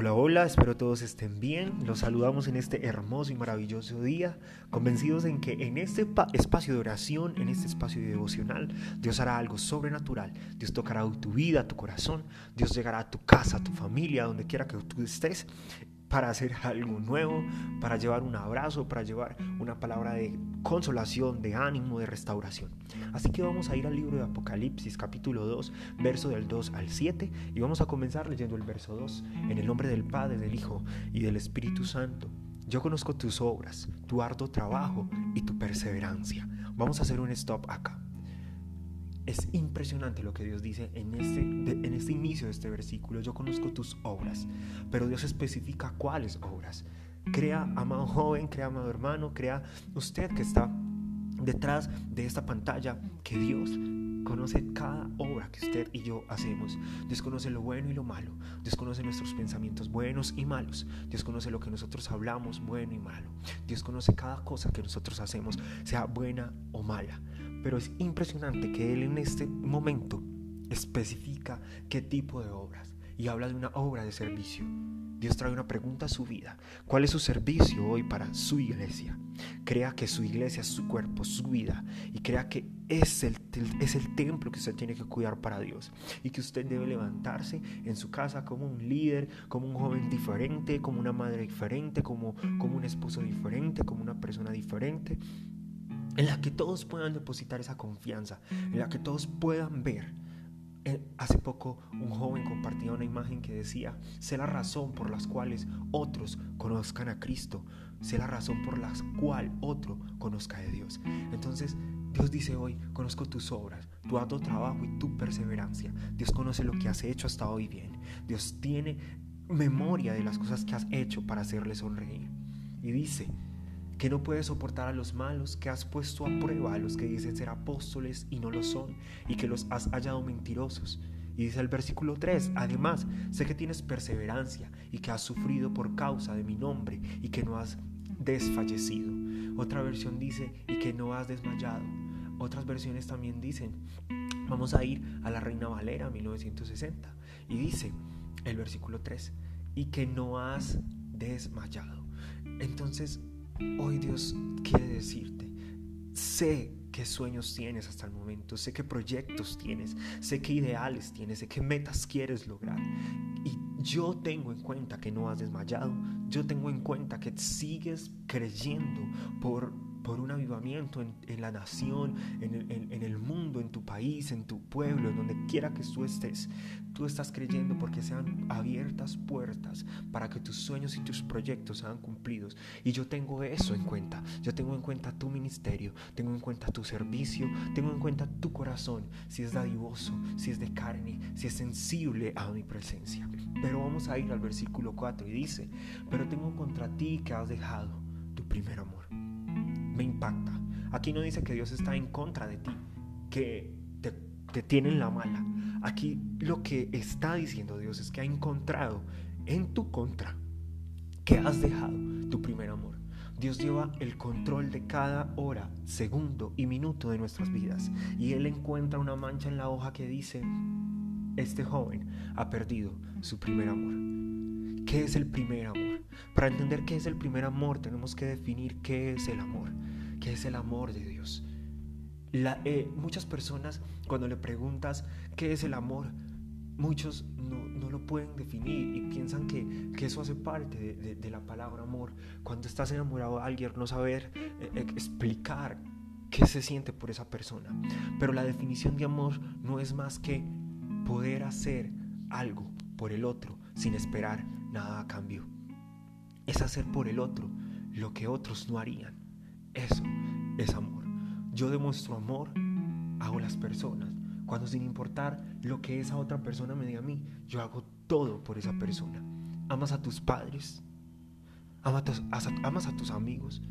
Hola, hola, espero todos estén bien. Los saludamos en este hermoso y maravilloso día, convencidos en que en este espacio de oración, en este espacio devocional, Dios hará algo sobrenatural. Dios tocará tu vida, tu corazón. Dios llegará a tu casa, a tu familia, donde quiera que tú estés para hacer algo nuevo, para llevar un abrazo, para llevar una palabra de consolación, de ánimo, de restauración. Así que vamos a ir al libro de Apocalipsis capítulo 2, verso del 2 al 7 y vamos a comenzar leyendo el verso 2 en el nombre del Padre, del Hijo y del Espíritu Santo. Yo conozco tus obras, tu arduo trabajo y tu perseverancia. Vamos a hacer un stop acá. Es impresionante lo que Dios dice en este, en este inicio de este versículo. Yo conozco tus obras, pero Dios especifica cuáles obras. Crea, amado joven, crea, amado hermano, crea usted que está detrás de esta pantalla, que Dios conoce cada obra que usted y yo hacemos. Dios conoce lo bueno y lo malo. Dios conoce nuestros pensamientos buenos y malos. Dios conoce lo que nosotros hablamos bueno y malo. Dios conoce cada cosa que nosotros hacemos, sea buena o mala. Pero es impresionante que Él en este momento especifica qué tipo de obras y habla de una obra de servicio. Dios trae una pregunta a su vida. ¿Cuál es su servicio hoy para su iglesia? Crea que su iglesia es su cuerpo, su vida. Y crea que es el, es el templo que usted tiene que cuidar para Dios. Y que usted debe levantarse en su casa como un líder, como un joven diferente, como una madre diferente, como, como un esposo diferente, como una persona diferente en la que todos puedan depositar esa confianza, en la que todos puedan ver. Eh, hace poco un joven compartía una imagen que decía, sé la razón por las cuales otros conozcan a Cristo, sé la razón por la cual otro conozca a Dios. Entonces, Dios dice hoy, conozco tus obras, tu alto trabajo y tu perseverancia. Dios conoce lo que has hecho hasta hoy bien. Dios tiene memoria de las cosas que has hecho para hacerle sonreír. Y dice, que no puedes soportar a los malos, que has puesto a prueba a los que dicen ser apóstoles y no lo son, y que los has hallado mentirosos. Y dice el versículo 3, además, sé que tienes perseverancia y que has sufrido por causa de mi nombre y que no has desfallecido. Otra versión dice, y que no has desmayado. Otras versiones también dicen, vamos a ir a la Reina Valera 1960. Y dice el versículo 3, y que no has desmayado. Entonces, Hoy Dios quiere decirte, sé qué sueños tienes hasta el momento, sé qué proyectos tienes, sé qué ideales tienes, sé qué metas quieres lograr. Y yo tengo en cuenta que no has desmayado, yo tengo en cuenta que sigues creyendo por por un avivamiento en, la nación, en el, mundo, en tu país, en tu pueblo, en donde quiera que tú estés. Tú estás creyendo porque sean abiertas puertas para que tus sueños y tus proyectos sean cumplidos. Y yo tengo eso en cuenta. Yo tengo en cuenta tu ministerio, tengo en cuenta tu servicio, tengo en cuenta tu corazón, si es dadivoso, si es de carne, si es sensible a mi presencia. Pero vamos a ir al versículo 4 y dice, pero tengo contra ti que has dejado tu primer amor impacta. Aquí no dice que Dios está en contra de ti, que te, te tiene la mala. Aquí lo que está diciendo Dios es que ha encontrado en tu contra que has dejado tu primer amor. Dios lleva el control de cada hora, segundo y minuto de nuestras vidas. Y Él encuentra una mancha en la hoja que dice, este joven ha perdido su primer amor. ¿Qué es el primer amor? Para entender qué es el primer amor tenemos que definir qué es el amor que es el amor de Dios. Eh, muchas personas cuando le preguntas qué es el amor, muchos no, lo pueden definir y piensan que, eso hace parte de, la palabra amor. Cuando estás enamorado de alguien, no saber eh, eh, explicar qué se siente por esa persona. Pero la definición de amor no es más que poder hacer algo por el otro sin esperar nada a cambio. Es hacer por el otro lo que otros no harían. Eso es amor. Yo demuestro amor a las personas. Cuando sin importar lo que esa otra persona me diga a mí, yo hago todo por esa persona. Amas a tus padres, amas a, amas a tus amigos,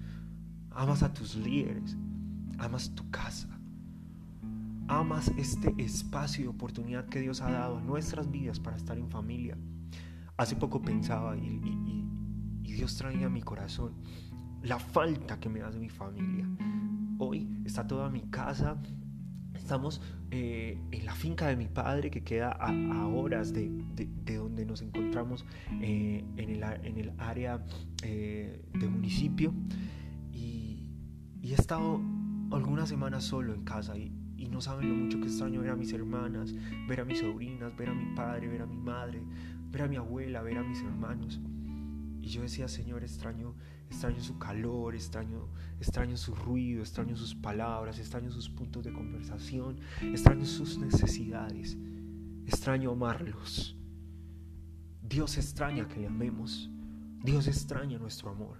amas a tus líderes, amas tu casa, amas este espacio de oportunidad que Dios ha dado a nuestras vidas para estar en familia. Hace poco pensaba y, y Dios traía a mi corazón la falta que me da de mi familia. Hoy está toda mi casa Estamos eh, en la finca de mi padre que queda a, horas de, donde nos encontramos eh, en, el, en, el, área eh, de municipio y, he estado algunas semanas solo en casa y, y, no saben lo mucho que extraño ver a mis hermanas, ver a mis sobrinas, ver a mi padre, ver a mi madre, ver a mi abuela, ver a mis hermanos. Y yo decía, Señor, extraño extraño su calor, extraño, extraño su ruido, extraño sus palabras, extraño sus puntos de conversación, extraño sus necesidades, extraño amarlos. Dios extraña que le amemos, Dios extraña nuestro amor,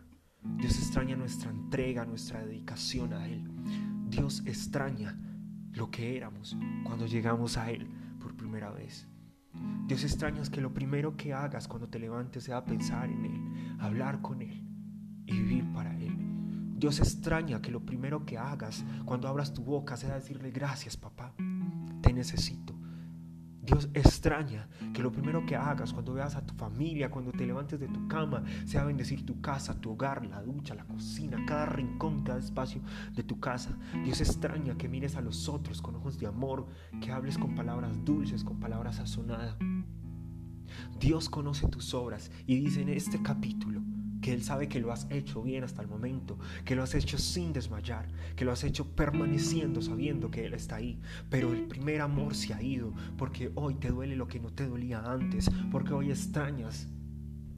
Dios extraña nuestra entrega, nuestra dedicación a Él, Dios extraña lo que éramos cuando llegamos a Él por primera vez. Dios extraña que lo primero que hagas cuando te levantes sea pensar en Él, hablar con Él, para Él. Dios extraña que lo primero que hagas cuando abras tu boca sea decirle gracias papá, te necesito. Dios extraña que lo primero que hagas cuando veas a tu familia, cuando te levantes de tu cama, sea bendecir tu casa, tu hogar, la ducha, la cocina, cada rincón, cada espacio de tu casa. Dios extraña que mires a los otros con ojos de amor, que hables con palabras dulces, con palabras sazonadas. Dios conoce tus obras y dice en este capítulo, Él sabe que lo has hecho bien hasta el momento, que lo has hecho sin desmayar, que lo has hecho permaneciendo sabiendo que Él está ahí. Pero el primer amor se ha ido porque hoy te duele lo que no te dolía antes, porque hoy extrañas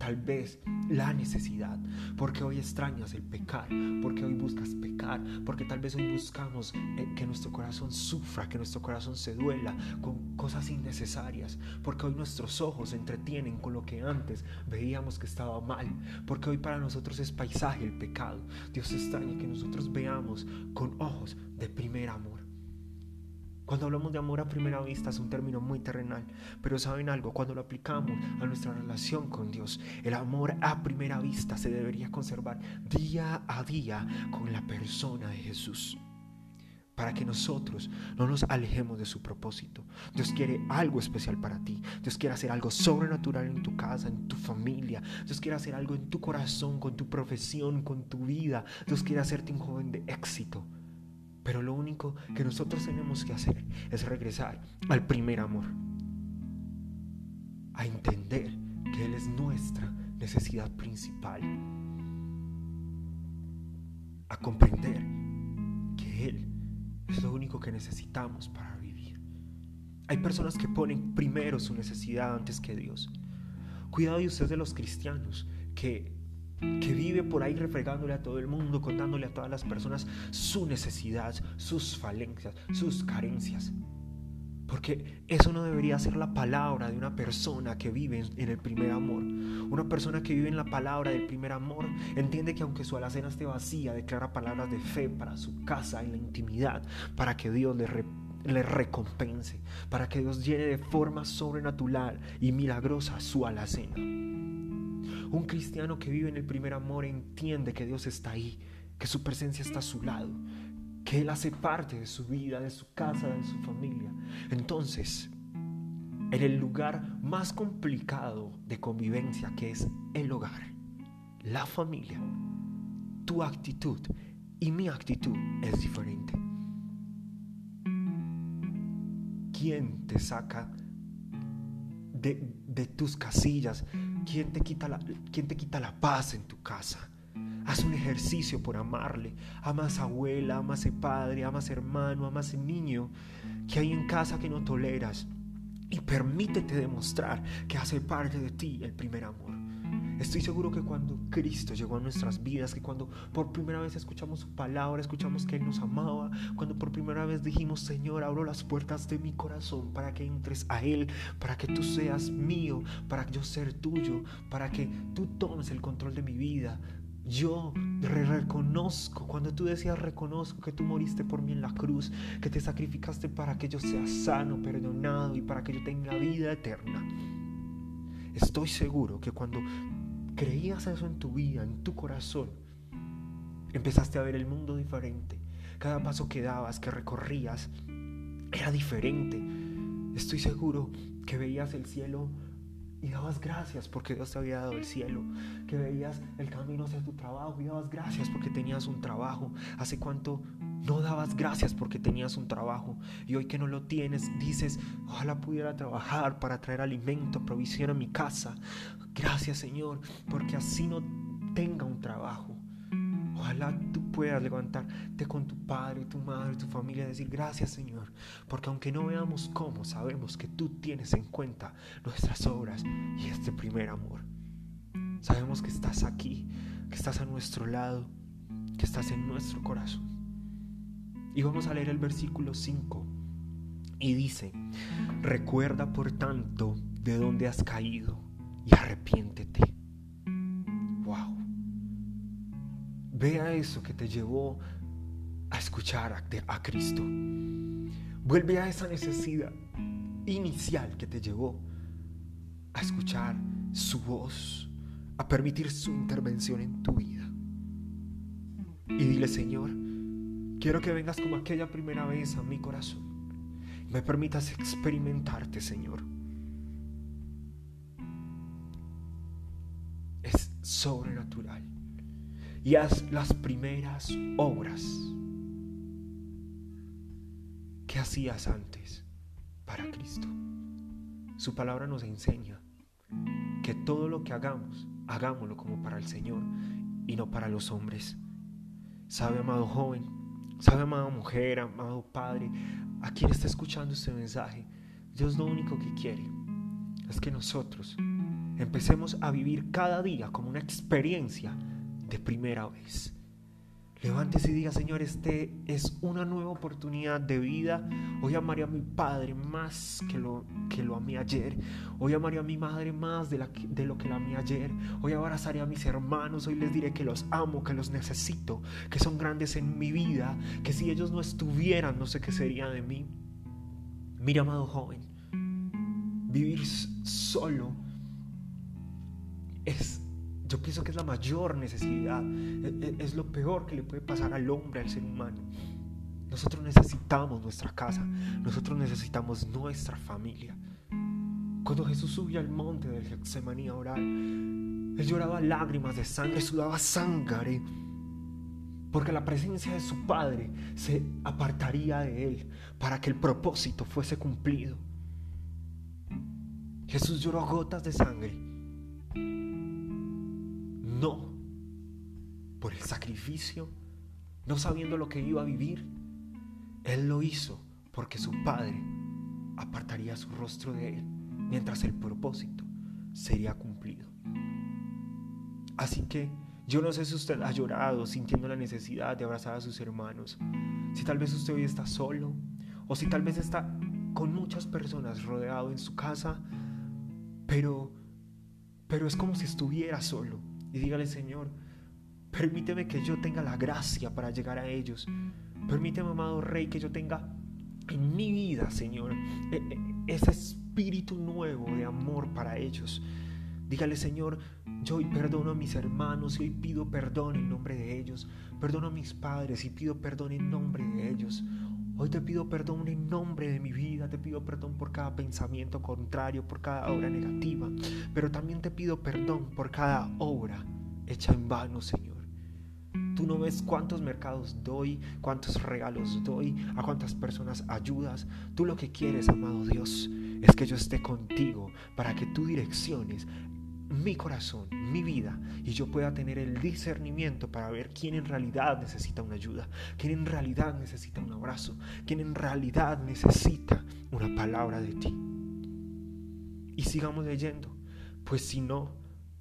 tal vez la necesidad, porque hoy extrañas el pecar, porque hoy buscas pecar, porque tal vez hoy buscamos eh, que nuestro corazón sufra, que nuestro corazón se duela con cosas innecesarias, porque hoy nuestros ojos se entretienen con lo que antes veíamos que estaba mal, porque hoy para nosotros es paisaje el pecado. Dios extraña que nosotros veamos con ojos de primer amor. Cuando hablamos de amor a primera vista es un término muy terrenal, pero saben algo, cuando lo aplicamos a nuestra relación con Dios, el amor a primera vista se debería conservar día a día con la persona de Jesús para que nosotros no nos alejemos de su propósito. Dios quiere algo especial para ti. Dios quiere hacer algo sobrenatural en tu casa, en tu familia. Dios quiere hacer algo en tu corazón, con tu profesión, con tu vida. Dios quiere hacerte un joven de éxito. Pero lo único que nosotros tenemos que hacer es regresar al primer amor. A entender que Él es nuestra necesidad principal. A comprender que Él es lo único que necesitamos para vivir. Hay personas que ponen primero su necesidad antes que Dios. Cuidado de ustedes de los cristianos que que vive por ahí refregándole a todo el mundo, contándole a todas las personas su necesidad, sus falencias, sus carencias. Porque eso no debería ser la palabra de una persona que vive en el primer amor. Una persona que vive en la palabra del primer amor entiende que aunque su alacena esté vacía, declara palabras de fe para su casa, en la intimidad, para que Dios le, le recompense, para que Dios llene de forma sobrenatural y milagrosa su alacena. Un cristiano que vive en el primer amor entiende que Dios está ahí, que su presencia está a su lado, que Él hace parte de su vida, de su casa, de su familia. Entonces, en el lugar más complicado de convivencia que es el hogar, la familia, tu actitud y mi actitud es diferente. ¿Quién te saca de, de tus casillas, ¿Quién te, quita la, ¿Quién te quita la paz en tu casa? Haz un ejercicio por amarle. Amas a abuela, amas a padre, amas a hermano, amas a niño que hay en casa que no toleras. Y permítete demostrar que hace parte de ti el primer amor. Estoy seguro que cuando Cristo llegó a nuestras vidas, que cuando por primera vez escuchamos su palabra, escuchamos que Él nos amaba, cuando por primera vez dijimos, Señor, abro las puertas de mi corazón para que entres a Él, para que tú seas mío, para yo ser tuyo, para que tú tomes el control de mi vida, yo reconozco, cuando tú decías reconozco que tú moriste por mí en la cruz, que te sacrificaste para que yo sea sano, perdonado y para que yo tenga vida eterna. Estoy seguro que cuando creías eso en tu vida, en tu corazón, empezaste a ver el mundo diferente. Cada paso que dabas, que recorrías, era diferente. Estoy seguro que veías el cielo y dabas gracias porque Dios te había dado el cielo, que veías el camino hacia tu trabajo y dabas gracias porque tenías un trabajo. ¿Hace cuánto no dabas gracias porque tenías un trabajo y hoy que no lo tienes dices, ojalá pudiera trabajar para traer alimento, provisión a mi casa. Gracias Señor, porque así no tenga un trabajo. Ojalá tú puedas levantarte con tu padre, tu madre, tu familia y decir gracias Señor, porque aunque no veamos cómo, sabemos que tú tienes en cuenta nuestras obras y este primer amor. Sabemos que estás aquí, que estás a nuestro lado, que estás en nuestro corazón. Y vamos a leer el versículo 5. Y dice, recuerda por tanto de dónde has caído y arrepiéntete. Wow. Vea eso que te llevó a escuchar a, a Cristo. Vuelve a esa necesidad inicial que te llevó a escuchar su voz, a permitir su intervención en tu vida. Y dile, Señor, Quiero que vengas como aquella primera vez a mi corazón. Me permitas experimentarte, Señor. Es sobrenatural. Y haz las primeras obras que hacías antes para Cristo. Su palabra nos enseña que todo lo que hagamos, hagámoslo como para el Señor y no para los hombres. Sabe, amado joven, Sabe, amada mujer, amado padre, a quien está escuchando este mensaje, Dios lo único que quiere es que nosotros empecemos a vivir cada día como una experiencia de primera vez. Levántese y diga, Señor, este es una nueva oportunidad de vida. Hoy amaré a mi Padre más que lo que lo amé ayer. Hoy amaré a mi madre más de, de lo que la amé ayer. Hoy abrazaré a mis hermanos. Hoy les diré que los amo, que los necesito, que son grandes en mi vida, que si ellos no estuvieran, no sé qué sería de mí. Mira, amado joven, vivir solo es yo pienso que es la mayor necesidad, e, e, es, lo peor que le puede pasar al hombre, al ser humano. Nosotros necesitamos nuestra casa, nosotros necesitamos nuestra familia. Cuando Jesús subió al monte del Getsemaní a orar, él lloraba lágrimas de sangre, sudaba sangre, porque la presencia de su Padre se apartaría de él para que el propósito fuese cumplido. Jesús lloró gotas de sangre no por el sacrificio, no sabiendo lo que iba a vivir. Él lo hizo porque su Padre apartaría su rostro de él mientras el propósito sería cumplido. Así que yo no sé si usted ha llorado sintiendo la necesidad de abrazar a sus hermanos, si tal vez usted hoy está solo o si tal vez está con muchas personas rodeado en su casa, pero pero es como si estuviera solo y dígale, Señor, permíteme que yo tenga la gracia para llegar a ellos. Permíteme, amado Rey, que yo tenga en mi vida, Señor, e, e, ese espíritu nuevo de amor para ellos. Dígale, Señor, yo hoy perdono a mis hermanos y hoy pido perdón en nombre de ellos. Perdono a mis padres y pido perdón en nombre de ellos. Hoy te pido perdón en nombre de mi vida, te pido perdón por cada pensamiento contrario, por cada obra negativa, pero también te pido perdón por cada obra hecha en vano, Señor. Tú no ves cuántos mercados doy, cuántos regalos doy, a cuántas personas ayudas. Tú lo que quieres, amado Dios, es que yo esté contigo para que tú direcciones mi corazón, mi vida, y yo pueda tener el discernimiento para ver quién en realidad necesita una ayuda, quién en realidad necesita un abrazo, quién en realidad necesita una palabra de ti. Y sigamos leyendo, pues si no,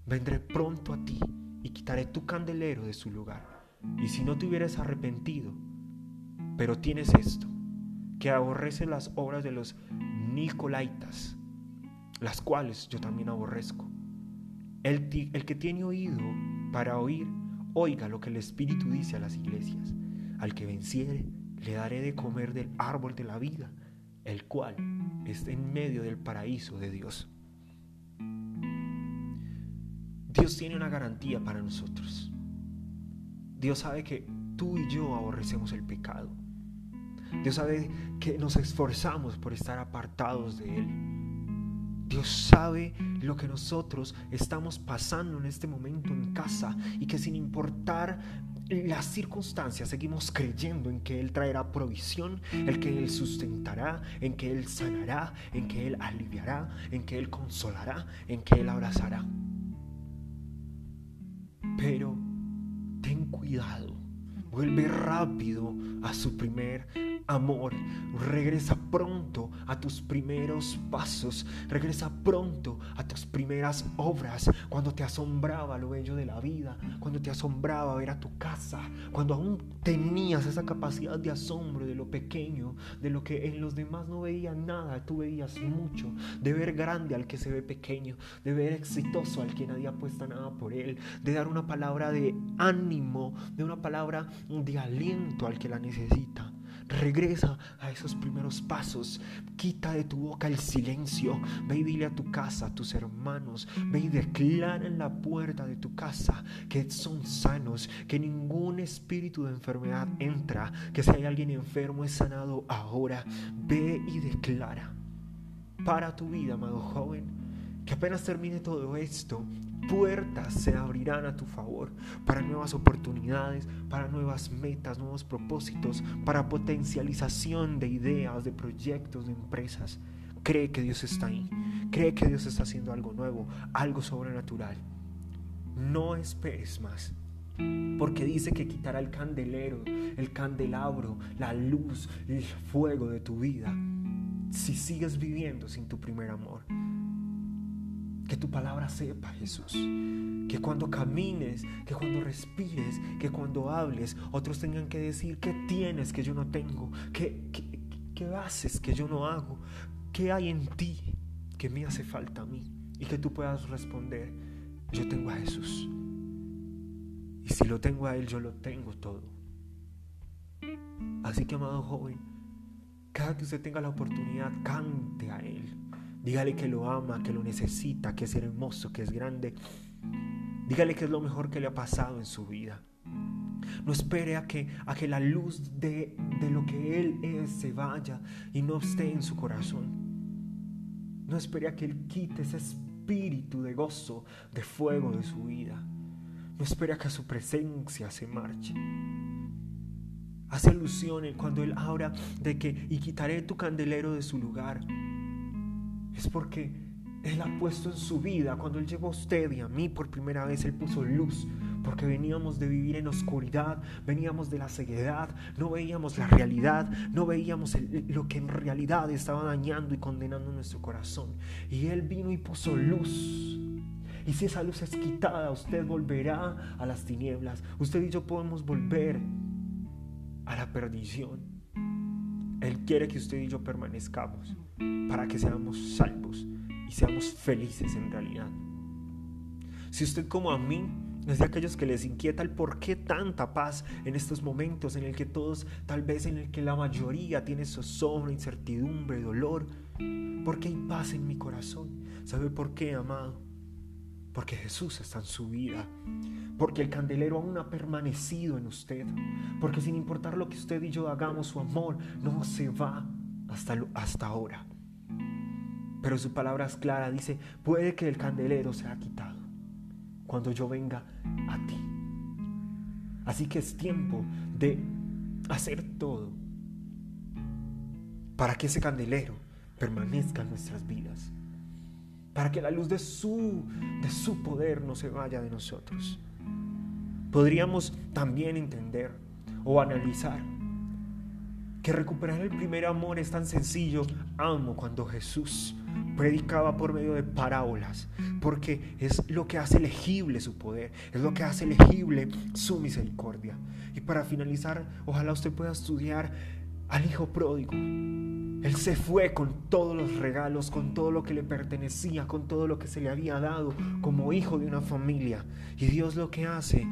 vendré pronto a ti y quitaré tu candelero de su lugar. Y si no te hubieras arrepentido, pero tienes esto, que aborrece las obras de los Nicolaitas, las cuales yo también aborrezco el, que tiene oído para oír, oiga lo que el Espíritu dice a las iglesias. Al que venciere, le daré de comer del árbol de la vida, el cual está en medio del paraíso de Dios. Dios tiene una garantía para nosotros. Dios sabe que tú y yo aborrecemos el pecado. Dios sabe que nos esforzamos por estar apartados de Él. Dios sabe lo que nosotros estamos pasando en este momento en casa y que sin importar las circunstancias seguimos creyendo en que Él traerá provisión, en que Él sustentará, en que Él sanará, en que Él aliviará, en que Él consolará, en que Él abrazará. Pero ten cuidado, vuelve rápido a su primer amor. Regresa pronto a tus primeros pasos. Regresa pronto a tus primeras obras. Cuando te asombraba lo bello de la vida. Cuando te asombraba ver a tu casa. Cuando aún tenías esa capacidad de asombro de lo pequeño. De lo que en los demás no veían nada. Tú veías mucho. De ver grande al que se ve pequeño. De ver exitoso al que nadie apuesta nada por él. De dar una palabra de ánimo. De una palabra de aliento al que la necesita. Regresa a esos primeros pasos. Quita de tu boca el silencio. Ve y dile a tu casa, a tus hermanos. Ve y declara en la puerta de tu casa que son sanos, que ningún espíritu de enfermedad entra, que si hay alguien enfermo es sanado ahora. Ve y declara para tu vida, amado joven, que apenas termine todo esto, puertas se abrirán a tu favor para nuevas oportunidades, para nuevas metas, nuevos propósitos, para potencialización de ideas, de proyectos, de empresas. Cree que Dios está ahí. Cree que Dios está haciendo algo nuevo, algo sobrenatural. No esperes más. Porque dice que quitará el candelero, el candelabro, la luz, el fuego de tu vida. Si sigues viviendo sin tu primer amor. Que tu palabra sepa, Jesús. Que cuando camines, que cuando respires, que cuando hables, otros tengan que decir, ¿qué tienes que yo no tengo? ¿Qué, qué, haces que yo no hago? ¿Qué hay en ti que me hace falta a mí? Y que tú puedas responder, yo tengo a Jesús. Y si lo tengo a Él, yo lo tengo todo. Así que, amado joven, cada que usted tenga la oportunidad, cante a Él. Dígale que lo ama, que lo necesita, que es hermoso, que es grande. Dígale que es lo mejor que le ha pasado en su vida. No espere a que, a que la luz de, de lo que Él es se vaya y no esté en su corazón. No espere a que Él quite ese espíritu de gozo, de fuego de su vida. No espere a que su presencia se marche. Hace alusión cuando Él habla de que y quitaré tu candelero de su lugar es porque Él ha puesto en su vida, cuando Él llegó a usted y a mí por primera vez, Él puso luz, porque veníamos de vivir en oscuridad, veníamos de la ceguedad, no veíamos la realidad, no veíamos lo que en realidad estaba dañando y condenando nuestro corazón. Y Él vino y puso luz. Y si esa luz es quitada, usted volverá a las tinieblas. Usted y yo podemos volver a la perdición. Él quiere que usted y yo permanezcamos para que seamos salvos y seamos felices en realidad. Si usted como a mí es de aquellos que les inquieta el por qué tanta paz en estos momentos en el que todos, tal vez en el que la mayoría tiene zozobra, incertidumbre, dolor, ¿por qué hay paz en mi corazón? ¿Sabe por qué, amado? Porque Jesús está en su vida. Porque el candelero aún ha permanecido en usted. Porque sin importar lo que usted y yo hagamos, su amor no se va hasta, hasta ahora. Pero su palabra es clara, dice, puede que el candelero sea quitado cuando yo venga a ti. Así que es tiempo de hacer todo para que ese candelero permanezca en nuestras vidas para que la luz de su, de su poder no se vaya de nosotros. Podríamos también entender o analizar que recuperar el primer amor es tan sencillo, amo cuando Jesús predicaba por medio de parábolas, porque es lo que hace legible su poder, es lo que hace legible su misericordia. Y para finalizar, ojalá usted pueda estudiar al hijo pródigo. Él se fue con todos los regalos, con todo lo que le pertenecía, con todo lo que se le había dado como hijo de una familia. Y Dios lo que hace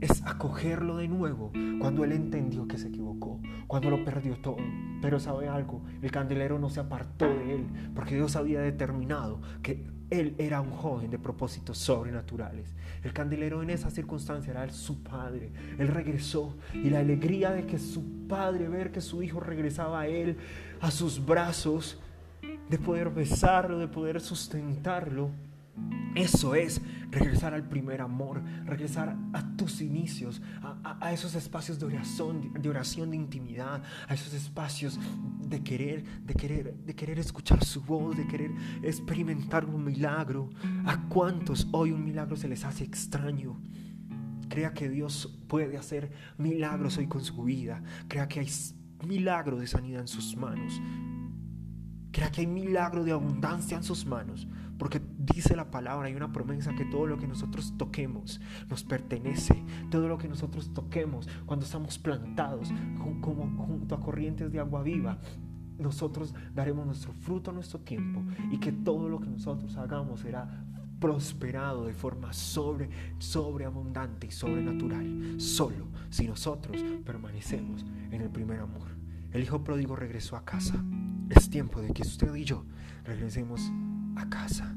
es acogerlo de nuevo cuando él entendió que se equivocó, cuando lo perdió todo. Pero sabe algo, el candelero no se apartó de él, porque Dios había determinado que él era un joven de propósitos sobrenaturales. El candelero en esa circunstancia era su padre. Él regresó y la alegría de que su padre, ver que su hijo regresaba a él, a sus brazos, de poder besarlo, de poder sustentarlo, Eso es regresar al primer amor, regresar a tus inicios, a, esos espacios de oración, de intimidad, a esos espacios de querer, de querer, de querer escuchar su voz, de querer experimentar un milagro. ¿A cuántos hoy un milagro se les hace extraño? Crea que Dios puede hacer milagros hoy con su vida. Crea que hay milagro de sanidad en sus manos. Crea que hay milagro de abundancia en sus manos. Porque dice la palabra, hay una promesa que todo lo que nosotros toquemos nos pertenece. Todo lo que nosotros toquemos cuando estamos plantados como junto a corrientes de agua viva, nosotros daremos nuestro fruto a nuestro tiempo y que todo lo que nosotros hagamos será prosperado de forma sobre, sobreabundante y sobrenatural, solo si nosotros permanecemos en el primer amor. El hijo pródigo regresó a casa. Es tiempo de que usted y yo regresemos a casa,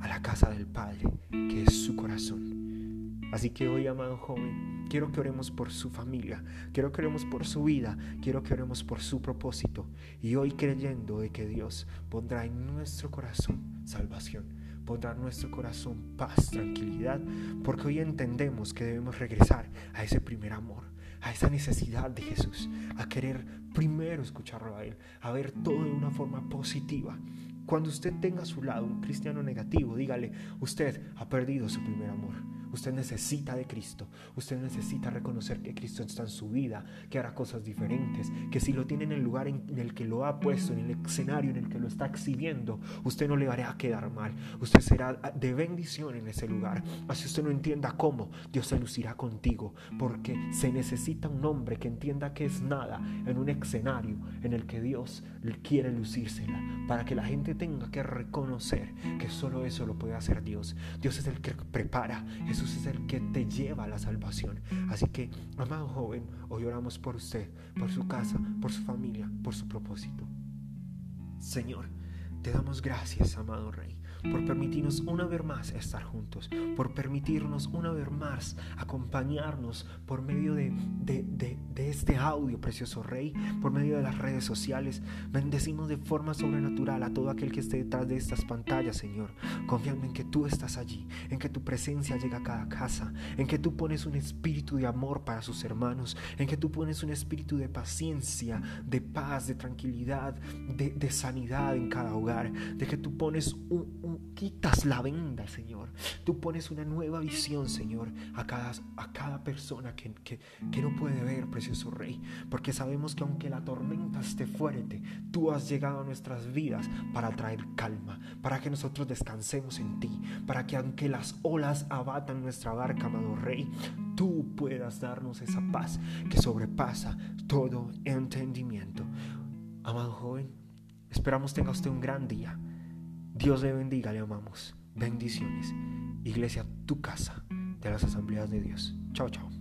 a la casa del Padre, que es su corazón. Así que hoy, amado joven, quiero que oremos por su familia, quiero que oremos por su vida, quiero que oremos por su propósito. Y hoy creyendo de que Dios pondrá en nuestro corazón salvación, pondrá en nuestro corazón paz, tranquilidad, porque hoy entendemos que debemos regresar a ese primer amor, a esa necesidad de Jesús, a querer primero escucharlo a Él, a ver todo de una forma positiva cuando usted tenga a su lado un cristiano negativo, dígale, usted ha perdido su primer amor. Usted necesita de Cristo. Usted necesita reconocer que Cristo está en su vida, que hará cosas diferentes, que si lo tiene en el lugar en el que lo ha puesto, en el escenario en el que lo está exhibiendo, usted no le hará quedar mal. Usted será de bendición en ese lugar. Así usted no entienda cómo, Dios se lucirá contigo, porque se necesita un hombre que entienda que es nada en un escenario en el que Dios quiere lucírsela, para que la gente tenga que reconocer que solo eso lo puede hacer Dios. Dios es el que prepara, Jesús es el que te lleva a la salvación. Así que, amado joven, hoy oramos por usted, por su casa, por su familia, por su propósito. Señor, te damos gracias, amado Rey por permitirnos una vez más estar juntos, por permitirnos una vez más acompañarnos por medio de, de, este audio, precioso Rey, por medio de las redes sociales. Bendecimos de forma sobrenatural a todo aquel que esté detrás de estas pantallas, Señor, confiando en que tú estás allí, en que tu presencia llega a cada casa, en que tú pones un espíritu de amor para sus hermanos, en que tú pones un espíritu de paciencia, de paz, de tranquilidad, de, de sanidad en cada hogar, de que tú pones un quitas la venda, Señor. Tú pones una nueva visión, Señor, a cada, a cada persona que, que, no puede ver, precioso Rey. Porque sabemos que aunque la tormenta esté fuerte, tú has llegado a nuestras vidas para traer calma, para que nosotros descansemos en ti, para que aunque las olas abatan nuestra barca, amado Rey, tú puedas darnos esa paz que sobrepasa todo entendimiento. Amado joven, esperamos tenga usted un gran día. Dios le bendiga, le amamos. Bendiciones. Iglesia, tu casa de las asambleas de Dios. Chao, chao.